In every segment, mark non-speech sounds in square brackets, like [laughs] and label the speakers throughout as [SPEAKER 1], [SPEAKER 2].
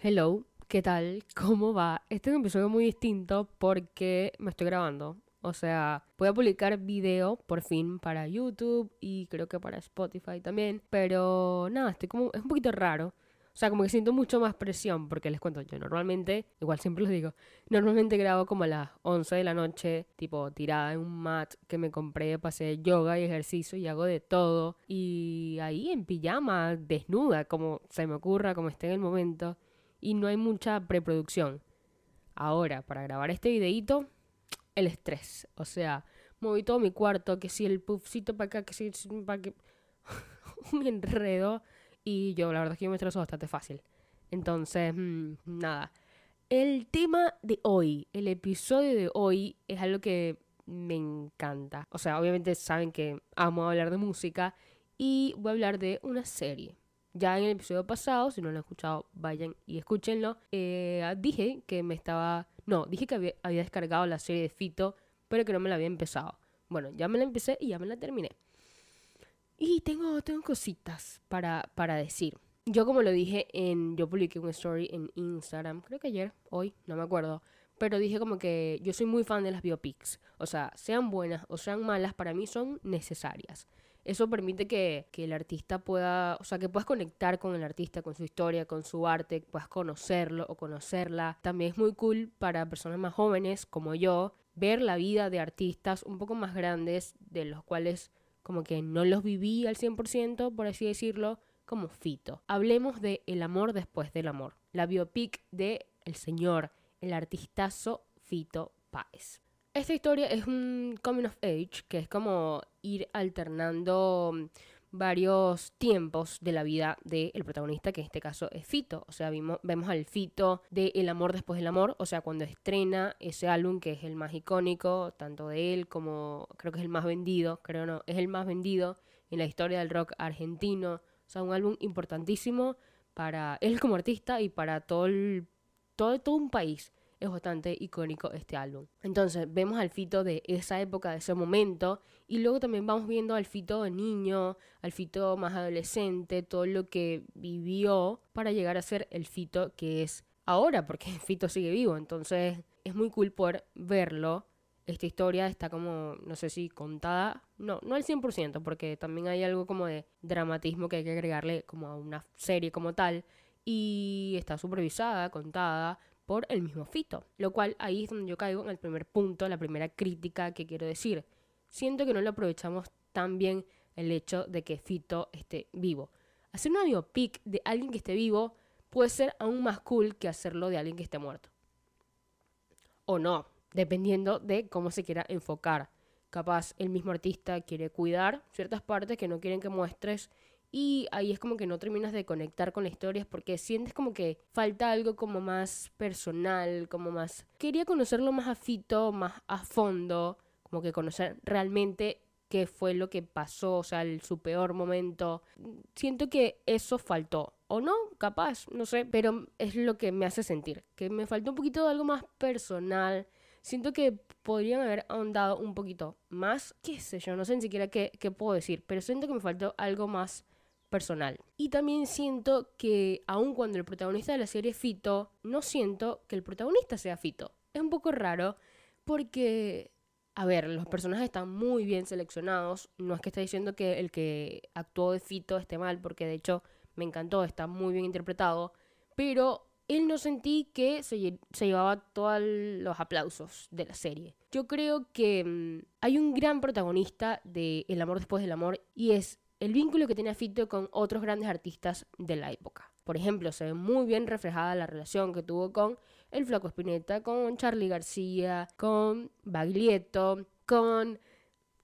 [SPEAKER 1] Hello, ¿qué tal? [laughs] ¿Cómo va? Este es un episodio muy distinto porque me estoy grabando. O sea, voy a publicar video por fin para YouTube y creo que para Spotify también. Pero nada, estoy como. Es un poquito raro. O sea, como que siento mucho más presión porque les cuento, yo normalmente, igual siempre lo digo, normalmente grabo como a las 11 de la noche, tipo tirada en un mat que me compré hacer yoga y ejercicio y hago de todo. Y ahí en pijama, desnuda, como se me ocurra, como esté en el momento y no hay mucha preproducción. Ahora, para grabar este videito, el estrés. O sea, moví todo mi cuarto, que si el puffcito para acá, que si para que... [laughs] un enredo. Y yo, la verdad es que yo me estreso bastante fácil. Entonces, mm, nada. El tema de hoy, el episodio de hoy, es algo que me encanta. O sea, obviamente saben que amo hablar de música y voy a hablar de una serie. Ya en el episodio pasado, si no lo han escuchado, vayan y escúchenlo. Eh, dije que me estaba. No, dije que había, descargado la serie de Fito, pero que no me la había empezado. Bueno, ya me la empecé y ya me la terminé. Y tengo, tengo cositas para, para decir. Yo como lo dije en... Yo publiqué un story en Instagram, creo que ayer, hoy, no me acuerdo. Pero dije como que yo soy muy fan de las biopics. O sea, sean buenas o sean malas, para mí son necesarias. Eso permite que, el artista pueda, o sea, que puedas conectar con el artista, con su historia, con su arte, puedas conocerlo o conocerla. También es muy cool para personas más jóvenes como yo ver la vida de artistas un poco más grandes, de los cuales como que no los viví al 100%, por así decirlo, como Fito. Hablemos de El amor después del amor, la biopic de el señor, el artistazo Fito Páez. Esta historia es un coming of age, que es como ir alternando mm, varios tiempos de la vida del protagonista, que en este caso es Fito. O sea, vemos al Fito de El amor después del amor, o sea, cuando estrena ese álbum que es el más icónico, tanto de él como creo que es el más vendido, creo no, es el más vendido en la historia del rock argentino. O sea, un álbum importantísimo para él como artista y para todo, todo, todo un país es bastante icónico este álbum. Entonces vemos al Fito de esa época, de ese momento, y luego también vamos viendo al Fito de niño, al Fito más adolescente, todo lo que vivió para llegar a ser el Fito que es ahora, porque [laughs] Fito sigue vivo, entonces es muy cool poder verlo. Esta historia está como, no sé si contada, no, no al 100%, porque también hay algo como de dramatismo que hay que agregarle como a una serie como tal, y está supervisada, contada, por el mismo Fito. Lo cual ahí es donde yo caigo en el primer punto, la primera crítica que quiero decir. Siento que no lo aprovechamos tan bien el hecho de que Fito esté vivo. Hacer una biopic de alguien que esté vivo puede ser aún más cool que hacerlo de alguien que esté muerto. O no, dependiendo de cómo se quiera enfocar. Capaz el mismo artista quiere cuidar ciertas partes que no quieren que muestres y ahí es como que no terminas de conectar con la historia porque sientes como que falta algo como más personal, como más... Quería conocerlo más a Fito, más a fondo, como que conocer realmente qué fue lo que pasó, o sea, el, su peor momento. Siento que eso faltó. O no, capaz, no sé, pero es lo que me hace sentir. Que me faltó un poquito de algo más personal. Siento que podrían haber ahondado un poquito más. Qué sé yo, no sé ni siquiera qué, qué puedo decir. Pero siento que me faltó algo más personal. Y también siento que, aun cuando el protagonista de la serie es Fito, no siento que el protagonista sea Fito. Es un poco raro porque, a ver, los personajes están muy bien seleccionados. No es que esté diciendo que el que actuó de Fito esté mal, porque de hecho me encantó, está muy bien interpretado. Pero él no sentí que se, llevaba todos los aplausos de la serie. Yo creo que mm, hay un gran protagonista de El amor después del amor y es el vínculo que tenía Fito con otros grandes artistas de la época. Por ejemplo, se ve muy bien reflejada la relación que tuvo con el Flaco Spinetta, con Charlie García, con Baglietto, con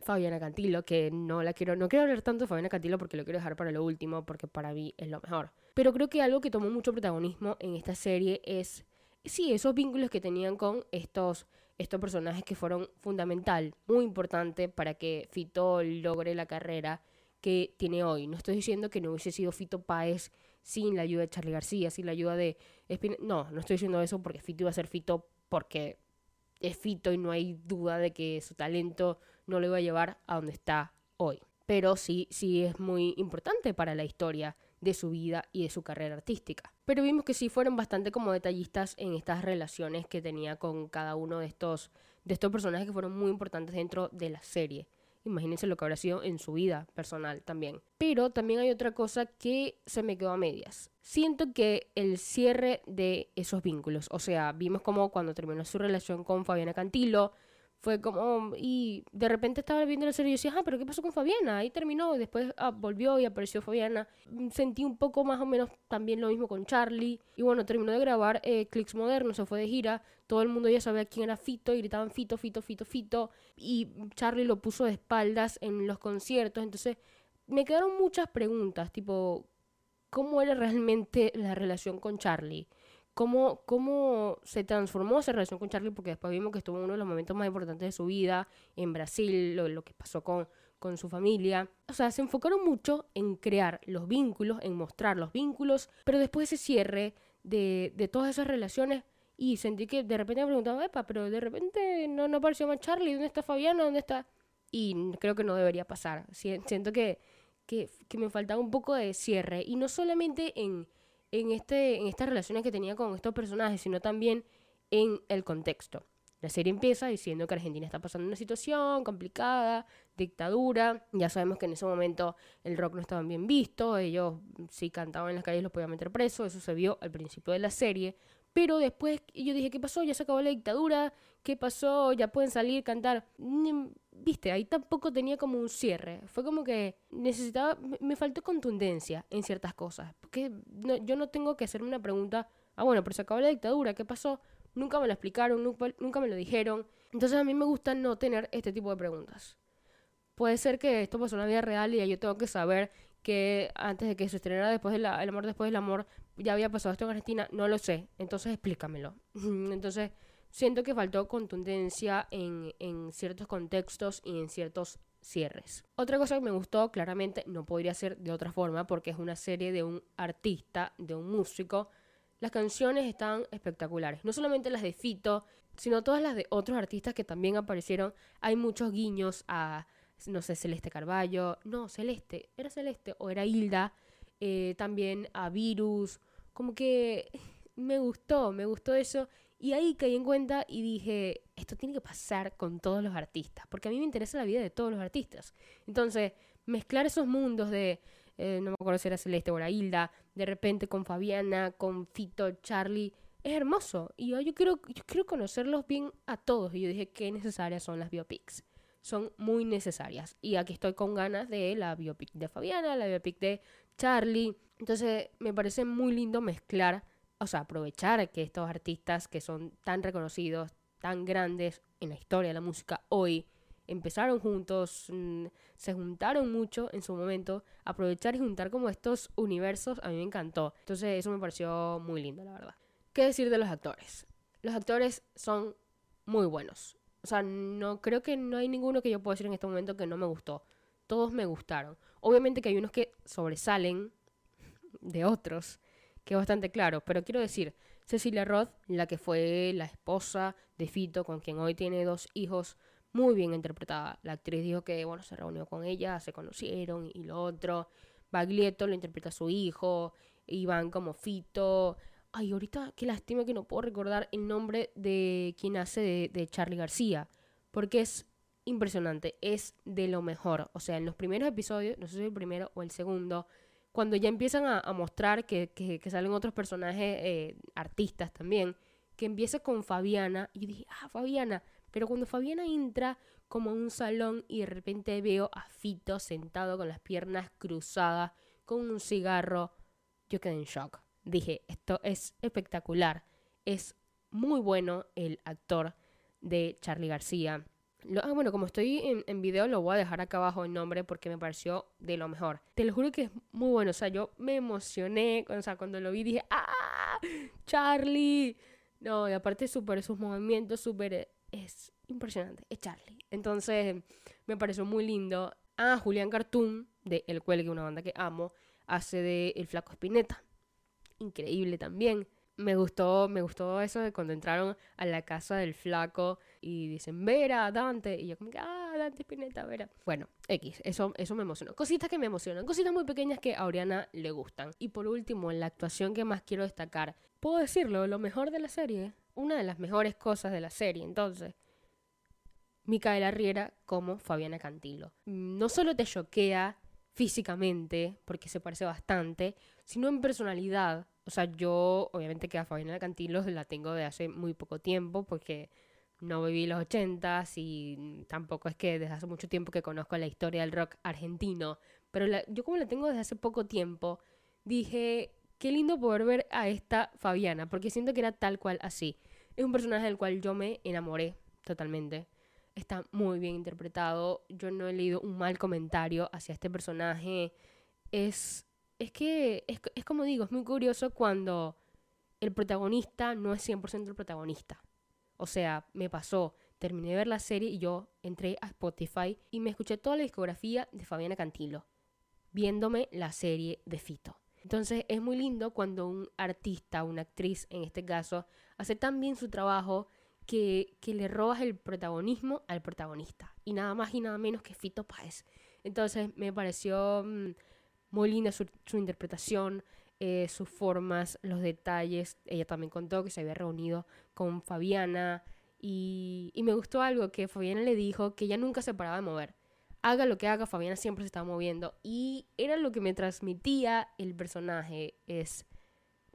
[SPEAKER 1] Fabiana Cantilo, que no la quiero, no quiero hablar tanto de Fabiana Cantilo porque lo quiero dejar para lo último, porque para mí es lo mejor. Pero creo que algo que tomó mucho protagonismo en esta serie es, sí, esos vínculos que tenían con estos, estos personajes que fueron fundamental, muy importante para que Fito logre la carrera que tiene hoy. No estoy diciendo que no hubiese sido Fito Páez sin la ayuda de Charlie García, sin la ayuda de No, no estoy diciendo eso porque Fito iba a ser Fito porque es Fito y no hay duda de que su talento no lo iba a llevar a donde está hoy. Pero sí, sí es muy importante para la historia de su vida y de su carrera artística. Pero vimos que sí fueron bastante como detallistas en estas relaciones que tenía con cada uno de estos, de estos personajes que fueron muy importantes dentro de la serie. Imagínense lo que habrá sido en su vida personal también. Pero también hay otra cosa que se me quedó a medias. Siento que el cierre de esos vínculos, o sea, vimos como cuando terminó su relación con Fabiana Cantilo, fue como, y de repente estaba viendo la serie y decía, ah, pero ¿qué pasó con Fabiana? Ahí terminó, después ah, volvió y apareció Fabiana. Mm, sentí un poco más o menos también lo mismo con Charlie. Y bueno, terminó de grabar eh, Clicks se fue de gira. Todo el mundo ya sabía quién era Fito y gritaban Fito, Fito, Fito, Fito. Y Charlie lo puso de espaldas en los conciertos. Entonces, me quedaron muchas preguntas, tipo, ¿cómo era realmente la relación con Charlie? Cómo, cómo se transformó esa relación con Charlie, porque después vimos que estuvo en uno de los momentos más importantes de su vida, en Brasil, lo, que pasó con, con su familia. O sea, se enfocaron mucho en crear los vínculos, en mostrar los vínculos, pero después ese cierre de, de todas esas relaciones y sentí que de repente me preguntaba, epa, pero de repente no, no apareció más Charlie, ¿dónde está Fabiana? ¿Dónde está? Y creo que no debería pasar. Siento que, que, que me faltaba un poco de cierre. Y no solamente en, en, este, en estas relaciones que tenía con estos personajes, sino también en el contexto. La serie empieza diciendo que Argentina está pasando una situación complicada, dictadura. Ya sabemos que en ese momento el rock no estaba bien visto, ellos si cantaban en las calles los podían meter preso, eso se vio al principio de la serie. Pero después yo dije, ¿qué pasó? Ya se acabó la dictadura, ¿qué pasó? Ya pueden salir, cantar. Viste, ahí tampoco tenía como un cierre. Fue como que necesitaba, me faltó contundencia en ciertas cosas. Porque yo no tengo que hacerme una pregunta, ah, bueno, pero se acabó la dictadura, ¿qué pasó? Nunca me lo explicaron, nunca, nunca me lo dijeron. Entonces a mí me gusta no tener este tipo de preguntas. Puede ser que esto pasó en la vida real y yo tengo que saber que antes de que se estrenara después del el amor después del amor ya había pasado esto en Argentina, no lo sé, entonces explícamelo. [laughs] entonces siento que faltó contundencia en, en ciertos contextos y en ciertos cierres. Otra cosa que me gustó, claramente no podría ser de otra forma porque es una serie de un artista, de un músico. Las canciones están espectaculares, no solamente las de Fito, sino todas las de otros artistas que también aparecieron. Hay muchos guiños a no sé, Celeste Carballo, no, Celeste, era Celeste o era Hilda, eh, también a Virus, como que me gustó, me gustó eso y ahí caí en cuenta y dije, esto tiene que pasar con todos los artistas, porque a mí me interesa la vida de todos los artistas. Entonces, mezclar esos mundos de, eh, no me acuerdo si era Celeste o era Hilda, de repente con Fabiana, con Fito, Charlie, es hermoso. Y yo, yo, quiero, yo quiero conocerlos bien a todos. Y yo dije, qué necesarias son las biopics son muy necesarias. Y aquí estoy con ganas de la biopic de Fabiana, la biopic de Charlie. Entonces me parece muy lindo mezclar, o sea, aprovechar que estos artistas que son tan reconocidos, tan grandes en la historia de la música hoy, empezaron juntos, mm, se juntaron mucho en su momento, aprovechar y juntar como estos universos a mí me encantó. Entonces eso me pareció muy lindo, la verdad. ¿Qué decir de los actores? Los actores son muy buenos. O sea, no creo que no hay ninguno que yo pueda decir en este momento que no me gustó. Todos me gustaron. Obviamente que hay unos que sobresalen de otros, que es bastante claro. Pero quiero decir, Cecilia Roth, la que fue la esposa de Fito, con quien hoy tiene dos hijos, muy bien interpretada. La actriz dijo que, bueno, se reunió con ella, se conocieron y lo otro. Baglietto lo interpreta a su hijo, Iván como Fito. Ay, ahorita qué lástima que no puedo recordar el nombre de quien hace de, Charlie García. Porque es impresionante, es de lo mejor. O sea, en los primeros episodios, no sé si el primero o el segundo, cuando ya empiezan a, mostrar que, salen otros personajes, eh, artistas también, que empieza con Fabiana, y yo dije, ah, Fabiana, pero cuando Fabiana entra como a un salón y de repente veo a Fito sentado con las piernas cruzadas, con un cigarro, yo quedé en shock dije, esto es espectacular. Es muy bueno el actor de Charlie García. ah, bueno, como estoy en, video, lo voy a dejar acá abajo el nombre porque me pareció de lo mejor. Te lo juro que es muy bueno. O sea, yo me emocioné. O sea, cuando lo vi dije, ¡ah! ¡Charlie! No, y aparte súper sus movimientos, súper... Es impresionante. Es Charlie. Entonces, me pareció muy lindo. Ah, Julián Cartoon, de El Cuelgue, una banda que amo, hace de El Flaco Espineta increíble también. me gustó, me gustó eso de cuando entraron a la casa del flaco y dicen, Vera, Dante, y yo como que, ah, Dante Spinetta, Vera. Bueno, X, eso, eso me emocionó. Cositas que me emocionan, cositas muy pequeñas que a Oriana le gustan. Y por último, la actuación que más quiero destacar, puedo decirlo, lo mejor de la serie, una de las mejores cosas de la serie, entonces, Micaela Riera como Fabiana Cantilo. No solo te choquea físicamente, porque se parece bastante, sino en personalidad. O sea, yo obviamente que a Fabiana Cantilo la tengo de hace muy poco tiempo, porque no viví los ochentas y tampoco es que desde hace mucho tiempo que conozco la historia del rock argentino. Pero yo como la tengo desde hace poco tiempo, dije, qué lindo poder ver a esta Fabiana, porque siento que era tal cual así. Es un personaje del cual yo me enamoré totalmente está muy bien interpretado. Yo no he leído un mal comentario hacia este personaje. Es, es que, es, es como digo, es muy curioso cuando el protagonista no es 100% el protagonista. O sea, me pasó, terminé de ver la serie y yo entré a Spotify y me escuché toda la discografía de Fabiana Cantilo, viéndome la serie de Fito. Entonces es muy lindo cuando un artista, una actriz en este caso, hace tan bien su trabajo que, le robas el protagonismo al protagonista. Y nada más y nada menos que Fito Páez. Entonces me pareció mm, muy linda su, interpretación, eh, sus formas, los detalles. Ella también contó que se había reunido con Fabiana. Y, y me gustó algo que Fabiana le dijo que ella nunca se paraba de mover. Haga lo que haga, Fabiana siempre se estaba moviendo. Y era lo que me transmitía el personaje. Es,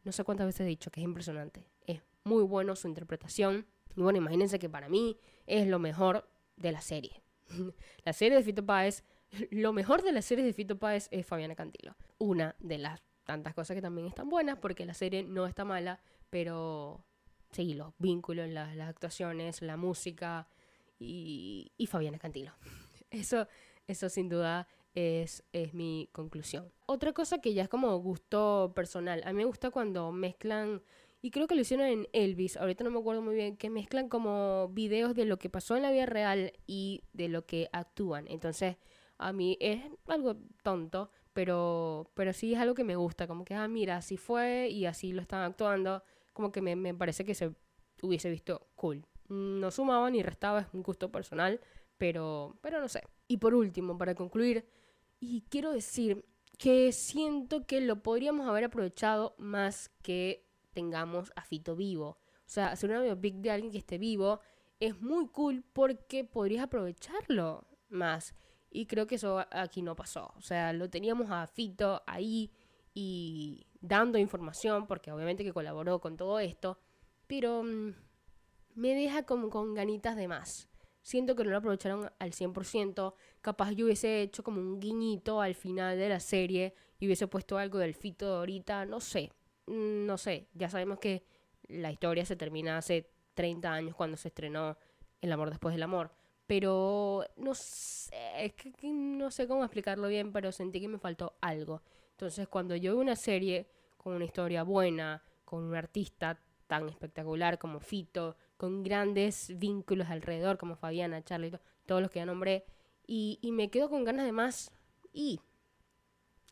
[SPEAKER 1] no sé cuántas veces he dicho que es impresionante. Es muy bueno su interpretación. Y bueno, imagínense que para mí es lo mejor de la serie. [laughs] la serie de Fito Páez, lo mejor de la serie de Fito Páez es Fabiana Cantilo. Una de las tantas cosas que también están buenas, porque la serie no está mala, pero sí, los vínculos, las, las actuaciones, la música y, y Fabiana Cantilo. [laughs] Eso, eso sin duda es, es, mi conclusión. Otra cosa que ya es como gusto personal. A mí me gusta cuando mezclan y creo que lo hicieron en Elvis, ahorita no me acuerdo muy bien, que mezclan como videos de lo que pasó en la vida real y de lo que actúan. Entonces, a mí es algo tonto, pero, pero sí es algo que me gusta, como que, ah, mira, así fue y así lo están actuando, como que me, me parece que se hubiese visto cool. No sumaba ni restaba, es un gusto personal, pero, pero no sé. Y por último, para concluir, y quiero decir que siento que lo podríamos haber aprovechado más que tengamos a Fito vivo. O sea, hacer una biopic de alguien que esté vivo es muy cool porque podrías aprovecharlo más. Y creo que eso aquí no pasó. O sea, lo teníamos a Fito ahí y dando información, porque obviamente que colaboró con todo esto, pero mm, me deja como con ganitas de más. Siento que no lo aprovecharon al 100%. Capaz yo hubiese hecho como un guiñito al final de la serie y hubiese puesto algo del Fito de ahorita, no sé. Mm, no sé, ya sabemos que la historia se termina hace 30 años cuando se estrenó El amor después del amor. Pero no sé, es que no sé cómo explicarlo bien, pero sentí que me faltó algo. Entonces, cuando yo veo una serie con una historia buena, con un artista tan espectacular como Fito, con grandes vínculos alrededor como Fabiana, Charlie, todos los que ya nombré, y, y me quedo con ganas de más y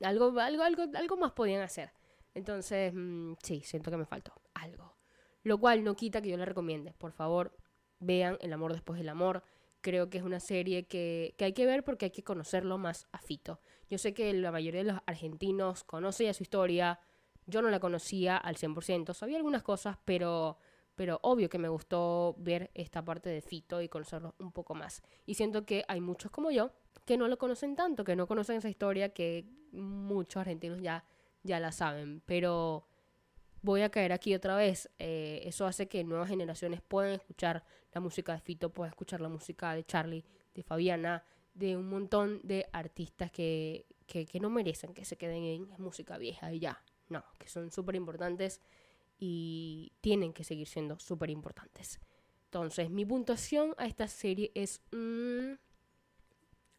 [SPEAKER 1] algo, algo, algo, algo más podían hacer. Entonces, mm, sí, siento que me faltó algo. Lo cual no quita que yo la recomiende. Por favor, vean El amor después del amor. Creo que es una serie que, que hay que ver porque hay que conocerlo más a Fito. Yo sé que la mayoría de los argentinos conoce ya su historia. Yo no la conocía al 100%. Sabía algunas cosas, pero, pero obvio que me gustó ver esta parte de Fito y conocerlo un poco más. Y siento que hay muchos como yo que no lo conocen tanto, que no conocen esa historia que muchos argentinos ya ya la saben, pero voy a caer aquí otra vez. Eh, eso hace que nuevas generaciones puedan escuchar la música de Fito, puedan escuchar la música de Charlie, de Fabiana, de un montón de artistas que, que, no merecen que se queden en música vieja y ya. No, que son súper importantes y tienen que seguir siendo súper importantes. Entonces, mi puntuación a esta serie es... Mm,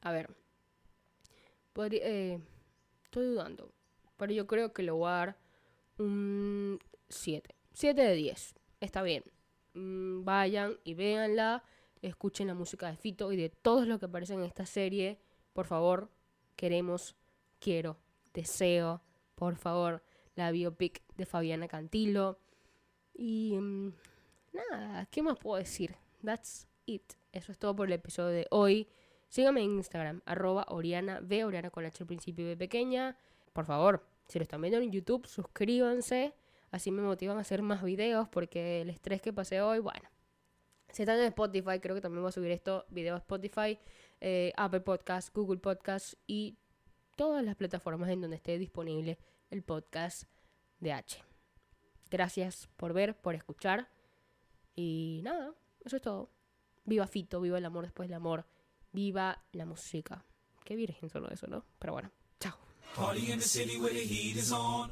[SPEAKER 1] a ver. Eh, estoy dudando. Pero yo creo que le voy a dar un 7. 7 de 10. Está bien. Mm, vayan y véanla. Escuchen la música de Fito y de todos los que aparecen en esta serie. Por favor, queremos, quiero, deseo, por favor, la biopic de Fabiana Cantilo. Y mm, nada, ¿qué más puedo decir? That's it. Eso es todo por el episodio de hoy. Síganme en Instagram, arroba Oriana, B, Oriana con H al principio y B pequeña. Por favor, si lo están viendo en YouTube, suscríbanse. Así me motivan a hacer más videos porque el estrés que pasé hoy, bueno. Si están en Spotify, creo que también voy a subir esto, video a Spotify, eh, Apple Podcast, Google Podcast y todas las plataformas en donde esté disponible el podcast de H. Gracias por ver, por escuchar. Y nada, eso es todo. Viva Fito, viva el amor después del amor, viva la música. Qué virgen solo eso, ¿no? Pero bueno, Party in the city where the heat is on.